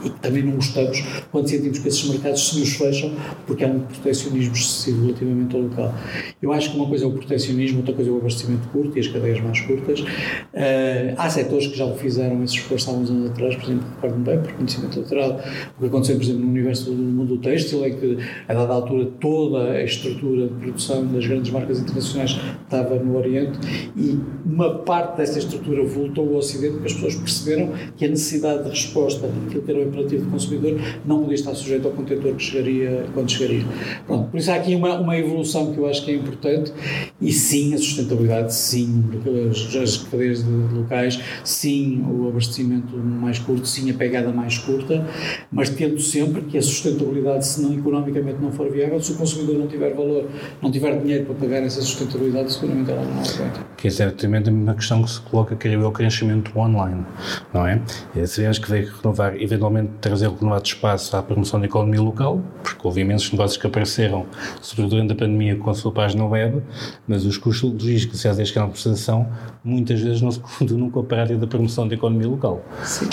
e também não gostamos quando sentimos que esses mercados se nos fecham porque há um protecionismo excessivo relativamente ao local. Eu acho que uma coisa é o protecionismo, outra coisa é o abastecimento curto e as cadeias mais curtas. Uh, há setores que já o fizeram esse esforço há uns anos atrás, por exemplo, recordo-me bem, por conhecimento lateral, o que aconteceu, por exemplo, no universo do mundo do têxtil, é que, a dada altura, toda a estrutura de produção das grandes marcas internacionais estava no Oriente e uma parte dessa estrutura voltou ao Ocidente porque as pessoas perceberam que a necessidade de resposta daquilo que era o imperativo do consumidor não podia estar sujeito ao contentor que chegaria quando chegaria. Pronto, por isso há aqui uma, uma evolução que eu acho que é importante e sim a sustentabilidade, sim as, as cadeias de locais, sim o abastecimento mais curto, sim a pegada mais curta, mas tendo sempre que a sustentabilidade, se não economicamente não for viável, se o consumidor não tiver valor, não tiver dinheiro para pagar essa sustentabilidade, seguramente ela não aguenta. Que é exatamente a mesma questão que se coloca, que é o crescimento online, não é? Sabemos que veio renovar, eventualmente trazer o renovado espaço à promoção da economia local, porque houve imensos negócios que apareceram, sobretudo durante a pandemia, com a sua página web, mas os custos logísticos associados a este canal de prestação muitas vezes não se confundem com a prática da promoção da economia local. Sim.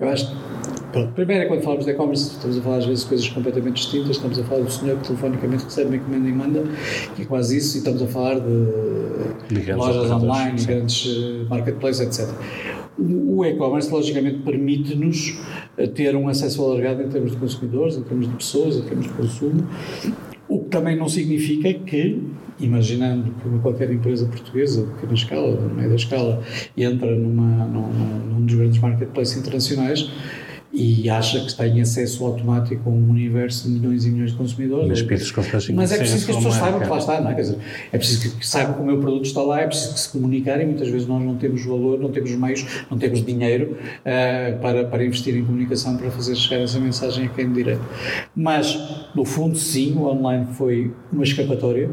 Eu acho Pronto, primeiro é quando falamos de e-commerce, estamos a falar às vezes de coisas completamente distintas, estamos a falar do senhor que telefonicamente recebe uma encomenda e manda, que é quase isso, e estamos a falar de, de lojas online, sim. grandes uh, marketplaces, etc. O, e-commerce, logicamente, permite-nos eh, ter um acesso alargado em termos de consumidores, em termos de pessoas, em termos de consumo, o que também não significa que, imaginando que qualquer empresa portuguesa, de pequena escala, de média escala, entra numa, num, num dos grandes marketplaces internacionais, e acha que tem acesso automático a um universo de milhões e milhões de consumidores. Mas, mas é preciso que as pessoas saibam que lá está, não é? Quer dizer, é preciso que saibam que o meu produto está lá, é preciso que se comunicarem. Muitas vezes nós não temos valor, não temos meios, não temos dinheiro uh, para, para investir em comunicação para fazer chegar essa mensagem a quem de direito. Mas, no fundo, sim, o online foi uma escapatória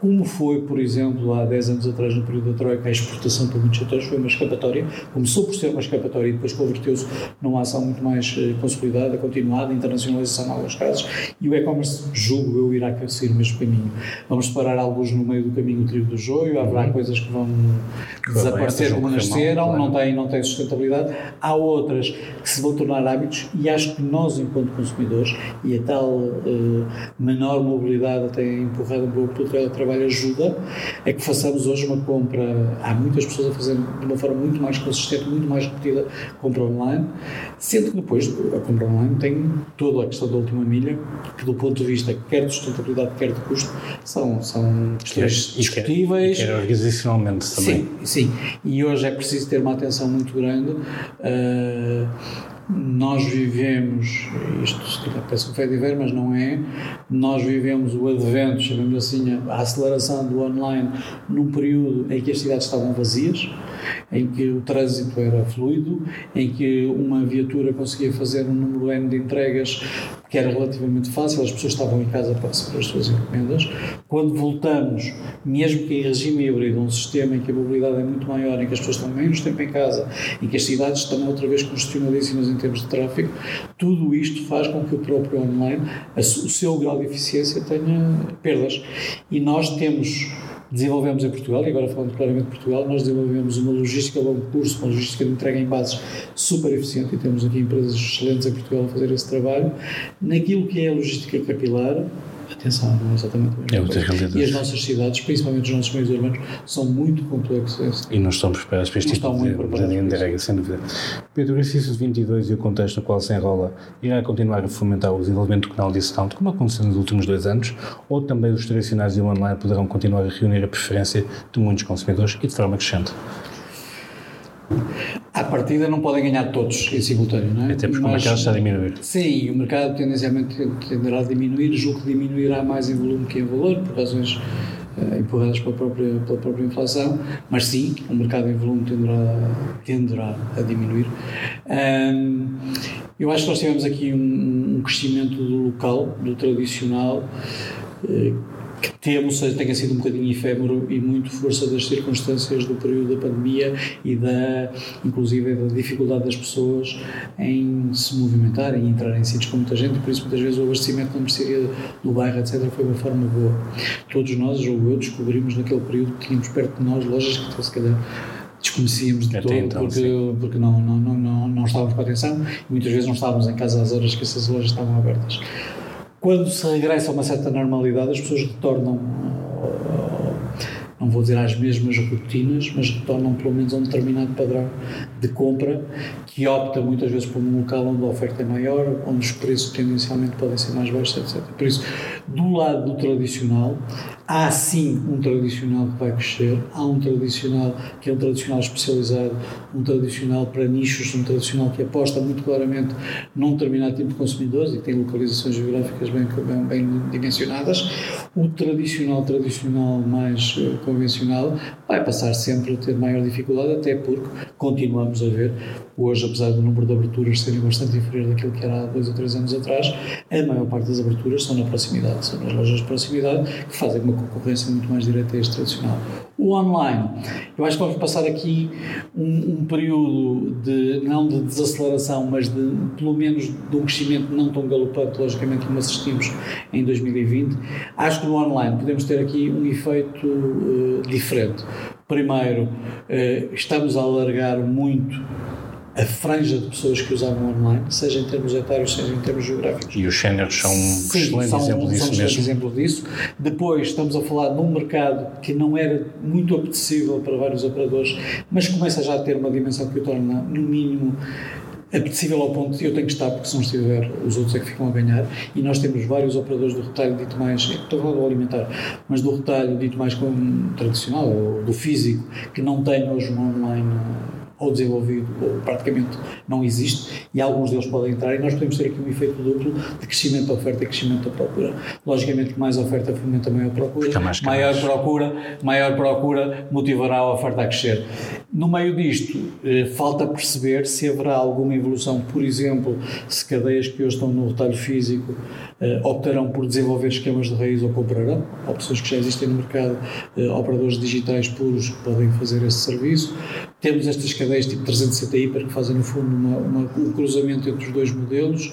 como foi, por exemplo, há 10 anos atrás, no período da Troika, a exportação para muitos setores foi uma escapatória, começou por ser uma escapatória e depois converteu-se numa ação muito mais eh, consolidada, continuada, internacionalização em alguns casos, e o e-commerce, julgo eu, irá seguir o mesmo caminho. Vamos separar alguns no meio do caminho o trio do joio, haverá uhum. coisas que vão que desaparecer como nasceram, claro. não têm, não têm sustentabilidade, há outras que se vão tornar hábitos e acho que nós, enquanto consumidores, e a tal uh, menor mobilidade até empurrada pelo, pelo teletrabalho, trabalho ajuda é que façamos hoje uma compra. Há muitas pessoas a fazer de uma forma muito mais consistente, muito mais repetida, compra online, sendo que depois a compra online tem toda a questão da última milha, que do ponto de vista quer de sustentabilidade, quer de custo, são, são questões discutíveis. Quer, quer organizacionalmente também. Sim, sim. E hoje é preciso ter uma atenção muito grande. Uh, nós vivemos, isto se calhar parece um feio de ver, mas não é, nós vivemos o advento, chamamos assim, a aceleração do online num período em que as cidades estavam vazias, em que o trânsito era fluido, em que uma viatura conseguia fazer um número N de entregas que era relativamente fácil, as pessoas estavam em casa para receber as suas encomendas. Quando voltamos, mesmo que em regime híbrido, um sistema em que a mobilidade é muito maior, em que as pessoas estão menos tempo em casa, em que as cidades estão outra vez congestionadíssimas em termos de tráfego, tudo isto faz com que o próprio online, o seu grau de eficiência tenha perdas. E nós temos desenvolvemos em Portugal, e agora falando claramente de Portugal, nós desenvolvemos uma logística a longo curso, uma logística de entrega em bases super eficiente, e temos aqui empresas excelentes em Portugal a fazer esse trabalho. Naquilo que é a logística capilar, atenção, não é exatamente a mesma é coisa. E as nossas cidades, principalmente os nossos meios urbanos, são muito complexos. E nós estamos preparados para este tipo de, de entrega, sem dúvida. Pedro, o exercício de 22 e o contexto no qual se enrola irá continuar a fomentar o desenvolvimento do canal discount, como aconteceu nos últimos dois anos, ou também os tradicionais e o online poderão continuar a reunir a preferência de muitos consumidores e de forma crescente? À partida não podem ganhar todos em simultâneo, não é? Até porque Mas, o mercado está a diminuir. Sim, o mercado tendencialmente tenderá a diminuir, julgo que diminuirá mais em volume que em valor, por razões uh, empurradas pela própria, pela própria inflação, mas sim, o mercado em volume tenderá, tenderá a diminuir. Um, eu acho que nós tivemos aqui um, um crescimento do local, do tradicional, uh, que temo seja, tenha sido um bocadinho efêmero e muito força das circunstâncias do período da pandemia e da, inclusive, da dificuldade das pessoas em se movimentar e entrar em sítios com muita gente por isso muitas vezes o abastecimento na mercearia do bairro, etc., foi uma forma boa. Todos nós, ou eu, descobrimos naquele período que tínhamos perto de nós lojas que se calhar desconhecíamos de Até todo então, porque, porque não, não, não, não, não estávamos com atenção e muitas vezes não estávamos em casa às horas que essas lojas estavam abertas quando se regressa a uma certa normalidade, as pessoas retornam, não vou dizer às mesmas rotinas, mas retornam pelo menos a um determinado padrão de compra que opta muitas vezes por um local onde a oferta é maior, onde os preços tendencialmente podem ser mais baixos, etc. Por isso, do lado do tradicional, há sim um tradicional que vai crescer, há um tradicional que é um tradicional especializado, um tradicional para nichos, um tradicional que aposta muito claramente num determinado tipo de consumidores e tem localizações geográficas bem, bem, bem dimensionadas. O tradicional, tradicional mais uh, convencional, vai passar sempre a ter maior dificuldade, até porque continuamos a ver Hoje, apesar do número de aberturas serem bastante inferior daquilo que era há dois ou três anos atrás, a maior parte das aberturas são na proximidade, são nas lojas de proximidade, que fazem uma concorrência muito mais direta a este tradicional. O online, eu acho que vamos passar aqui um, um período de, não de desaceleração, mas de, pelo menos, de um crescimento não tão galopante, logicamente, como assistimos em 2020. Acho que no online podemos ter aqui um efeito uh, diferente. Primeiro, uh, estamos a alargar muito a franja de pessoas que usavam online, seja em termos etários, seja em termos geográficos. E os séniores são um excelente são, exemplo disso são mesmo. exemplo disso. Depois estamos a falar de um mercado que não era muito apetecível para vários operadores, mas começa já a ter uma dimensão que o torna, no mínimo, apetecível ao ponto de eu tenho que estar, porque se não estiver, os outros é que ficam a ganhar. E nós temos vários operadores do retalho dito mais, estou falando do alimentar, mas do retalho dito mais como tradicional, ou do físico, que não tem hoje um online ou desenvolvido ou praticamente não existe e alguns deles podem entrar e nós podemos ter aqui um efeito duplo de crescimento da oferta e crescimento da procura. Logicamente que mais oferta fomenta maior procura, maior procura, maior procura motivará a oferta a crescer. No meio disto, eh, falta perceber se haverá alguma evolução, por exemplo, se cadeias que hoje estão no retalho físico eh, optarão por desenvolver esquemas de raiz ou comprarão, opções que já existem no mercado, eh, operadores digitais puros que podem fazer esse serviço. Temos estas cadeias tipo 360 Hiper que fazem no fundo uma, uma, um cruzamento entre os dois modelos.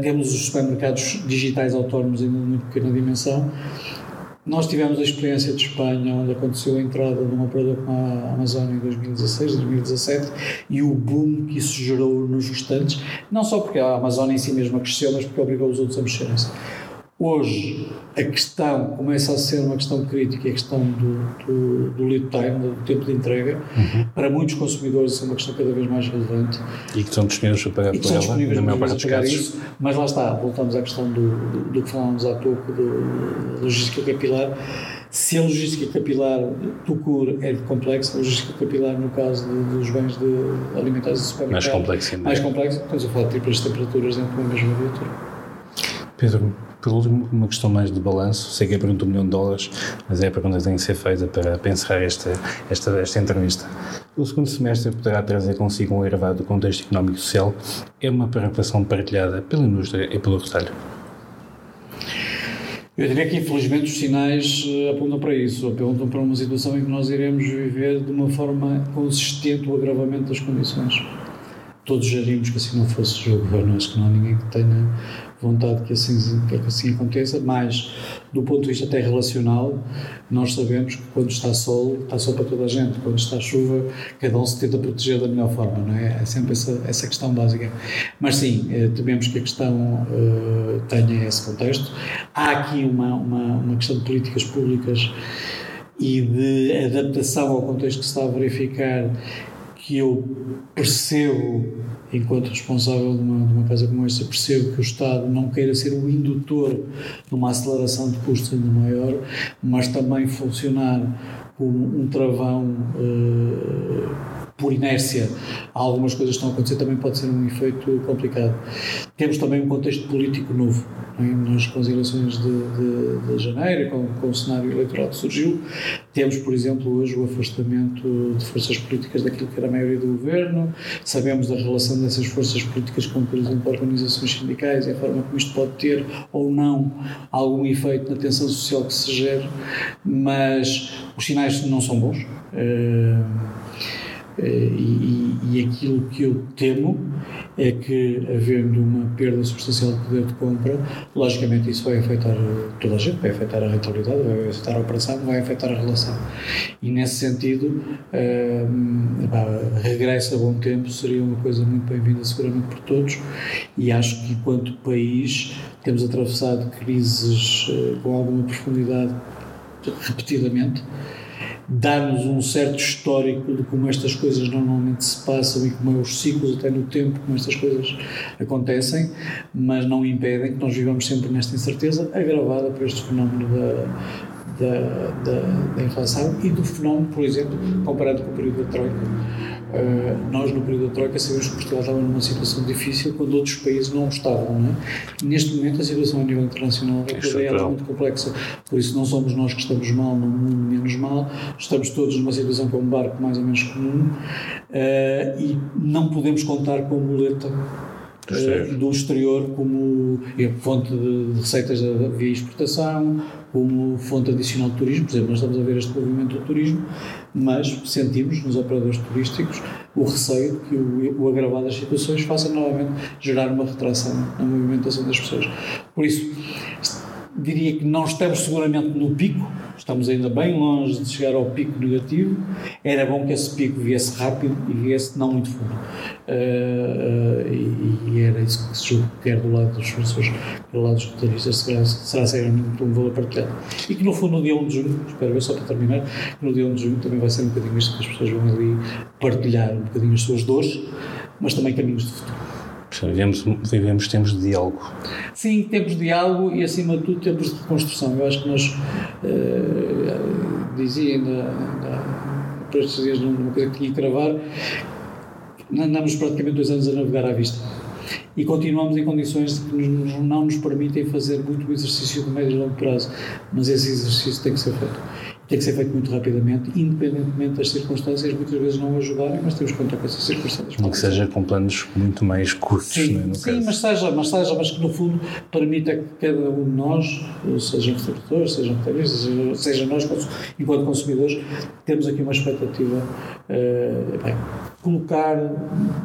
Temos os supermercados digitais autónomos ainda de muito pequena dimensão. Nós tivemos a experiência de Espanha, onde aconteceu a entrada de um operador como a Amazon em 2016, 2017, e o boom que isso gerou nos restantes, não só porque a Amazon em si mesma cresceu, mas porque obrigou os outros a mexerem-se. Hoje, a questão começa a ser uma questão crítica, a questão do, do, do lead time, do tempo de entrega. Uhum. Para muitos consumidores, isso é uma questão cada vez mais relevante. E que estão disponíveis para pagar por ela, na maior parte dos casos. Isso, mas lá está, voltamos à questão do, do, do que falámos há pouco, da logística capilar. Se a logística capilar do CUR é complexa, a logística capilar, no caso de, dos bens de alimentares e supermercados, mais complexa, mais complexa, estamos a falar de triplas temperaturas dentro de uma mesma viatura. Pedro, por último, uma questão mais de balanço. Sei que é pergunta um milhão de dólares, mas é a pergunta que tem que ser feita para, encerrar esta, esta, esta entrevista. O segundo semestre poderá trazer consigo um elevado contexto económico e social. É uma preocupação partilhada pela indústria e pelo retalho. Eu diria que, infelizmente, os sinais eh, apontam para isso, apontam para uma situação em que nós iremos viver de uma forma consistente o agravamento das condições. Todos gerimos que assim não fosse o governo, acho que não há ninguém que tenha vontade que assim, que assim aconteça, mas do ponto de vista até relacional, nós sabemos que quando está sol, está sol para toda a gente, quando está chuva, cada um se tenta proteger da melhor forma, não é? É sempre essa, essa questão básica. Mas sim, eh, tememos que a questão uh, tenha esse contexto. Há aqui uma, uma, uma questão de políticas públicas e de adaptação ao contexto que se está a verificar que eu percebo, enquanto responsável de uma, de uma casa como esta, percebo que o Estado não queira ser o indutor de uma aceleração de custos ainda maior, mas também funcionar como um travão uh, por inércia. Algumas coisas estão a acontecer, também pode ser um efeito complicado. Temos também um contexto político novo nós com as eleições de, de, de janeiro, com, com, o cenário eleitoral que surgiu, temos, por exemplo, hoje o afastamento de forças políticas daquilo que era a maioria do governo, sabemos da relação dessas forças políticas com, por exemplo, organizações sindicais e a forma como isto pode ter ou não algum efeito na tensão social que se gera, mas os sinais não são bons. Uh, e, e, e aquilo que eu temo é que, havendo uma perda substancial de poder de compra, logicamente isso vai afetar toda a gente, vai afetar a rentabilidade, vai afetar a operação, vai afetar a relação. E nesse sentido, hum, regresso a bom tempo seria uma coisa muito bem-vinda, seguramente por todos, e acho que, enquanto país, temos atravessado crises com alguma profundidade repetidamente dar-nos um certo histórico de como estas coisas normalmente se passam e como é os ciclos até no tempo como estas coisas acontecem, mas não impedem que nós vivamos sempre nesta incerteza agravada por este fenómeno da, da, da, da inflação e do fenómeno, por exemplo, comparado com o período da Troika Uh, nós, no período da Troika, sabemos que Portugal estava numa situação difícil quando outros países não estavam. Não é? Neste momento, a situação a nível internacional é, é muito complexa. Por isso, não somos nós que estamos mal no mundo menos mal, estamos todos numa situação com um barco mais ou menos comum uh, e não podemos contar com a muleta do do exterior como fonte de receitas via exportação, como fonte adicional de turismo. Por exemplo, nós estamos a ver este movimento do turismo, mas sentimos nos operadores turísticos o receio de que o, o agravar das situações faça novamente gerar uma retração na movimentação das pessoas. Por isso, diria que não estamos seguramente no pico, estamos ainda bem longe de chegar ao pico negativo. Era bom que esse pico viesse rápido e viesse não muito fundo. Uh, uh, e, e, era isso que se julga, quer do lado dos professores, do lado dos roteiristas, será, será seguramente um valor partilhado. E que no fundo, no dia 1 de junho, espero ver só para terminar, no dia 1 de junho também vai ser um bocadinho isto que as pessoas vão ali partilhar um bocadinho as suas dores, mas também caminhos de futuro. Vivemos, vivemos tempos de diálogo. Sim, tempos de diálogo e, acima de tudo, tempos de reconstrução. Eu acho que nós, uh, dizia ainda, por estes dias numa coisa que que gravar, andamos praticamente dois anos a navegar à vista. E continuamos em condições que nos, não nos permitem fazer muito o exercício de médio e longo prazo. Mas esse exercício tem que ser feito tem que ser feito muito rapidamente, independentemente das circunstâncias muitas vezes não ajudarem, mas temos que contar com essas circunstâncias. Não que seja com planos muito mais curtos, sim, é, sim mas, seja, mas seja, mas que no fundo permita que cada um de nós, seja restauradores, sejam roteiristas, seja, seja nós enquanto consumidores, temos aqui uma expectativa, uh, bem, colocar,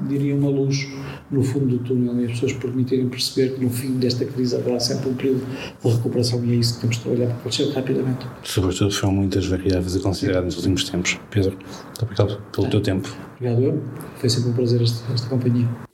diria, uma luz no fundo do túnel e as pessoas permitirem perceber que no fim desta crise haverá sempre um período de recuperação e é isso que temos de trabalhar para crescer rapidamente. Sobretudo foram muitas variáveis a considerar nos últimos tempos. Pedro, muito obrigado pelo teu tempo. Obrigado eu. Foi sempre um prazer esta, esta companhia.